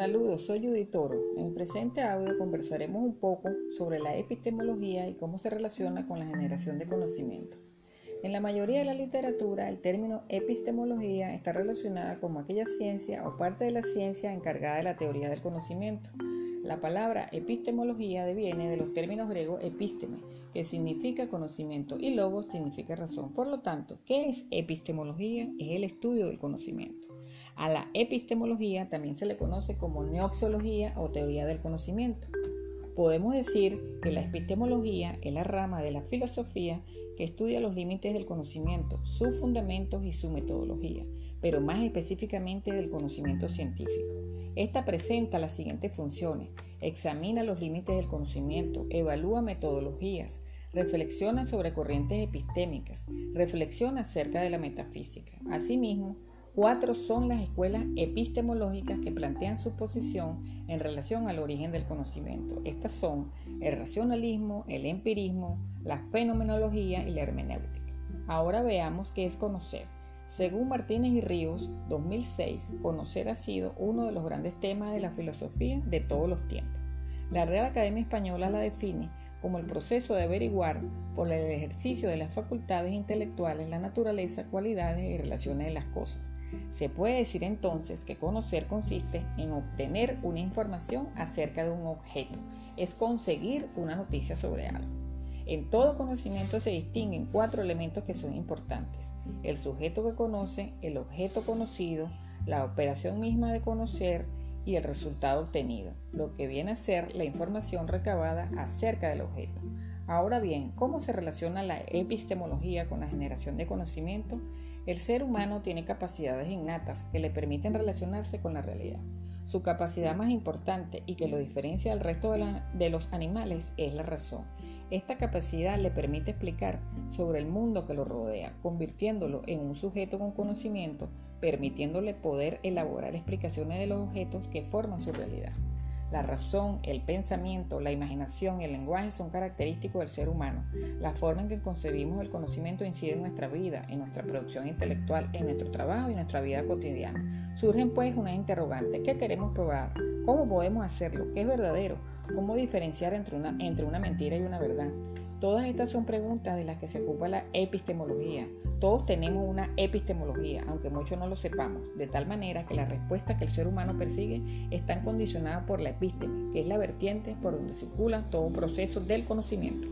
Saludos, soy Judy Toro. En el presente audio conversaremos un poco sobre la epistemología y cómo se relaciona con la generación de conocimiento. En la mayoría de la literatura, el término epistemología está relacionada con aquella ciencia o parte de la ciencia encargada de la teoría del conocimiento. La palabra epistemología deviene de los términos griegos episteme, que significa conocimiento, y logos significa razón. Por lo tanto, ¿qué es epistemología? Es el estudio del conocimiento. A la epistemología también se le conoce como neoxiología o teoría del conocimiento. Podemos decir que la epistemología es la rama de la filosofía que estudia los límites del conocimiento, sus fundamentos y su metodología, pero más específicamente del conocimiento científico. Esta presenta las siguientes funciones. Examina los límites del conocimiento, evalúa metodologías, reflexiona sobre corrientes epistémicas, reflexiona acerca de la metafísica. Asimismo, Cuatro son las escuelas epistemológicas que plantean su posición en relación al origen del conocimiento. Estas son el racionalismo, el empirismo, la fenomenología y la hermenéutica. Ahora veamos qué es conocer. Según Martínez y Ríos, 2006, conocer ha sido uno de los grandes temas de la filosofía de todos los tiempos. La Real Academia Española la define como el proceso de averiguar por el ejercicio de las facultades intelectuales la naturaleza, cualidades y relaciones de las cosas. Se puede decir entonces que conocer consiste en obtener una información acerca de un objeto, es conseguir una noticia sobre algo. En todo conocimiento se distinguen cuatro elementos que son importantes. El sujeto que conoce, el objeto conocido, la operación misma de conocer, y el resultado obtenido, lo que viene a ser la información recabada acerca del objeto. Ahora bien, ¿cómo se relaciona la epistemología con la generación de conocimiento? El ser humano tiene capacidades innatas que le permiten relacionarse con la realidad. Su capacidad más importante y que lo diferencia del resto de, los animales es la razón. Esta capacidad le permite explicar sobre el mundo que lo rodea, convirtiéndolo en un sujeto con conocimiento, permitiéndole poder elaborar explicaciones de los objetos que forman su realidad. La razón, el pensamiento, la imaginación y el lenguaje son característicos del ser humano. La forma en que concebimos el conocimiento incide en nuestra vida, en nuestra producción intelectual, en nuestro trabajo y en nuestra vida cotidiana. Surgen pues unas interrogantes. ¿Qué queremos probar? ¿Cómo podemos hacerlo? ¿Qué es verdadero? ¿Cómo diferenciar entre una, entre una mentira y una verdad? Todas estas son preguntas de las que se ocupa la epistemología. Todos tenemos una epistemología, aunque muchos no lo sepamos, de tal manera que las respuestas que el ser humano persigue están condicionadas por la episteme, que es la vertiente por donde circula todo proceso del conocimiento.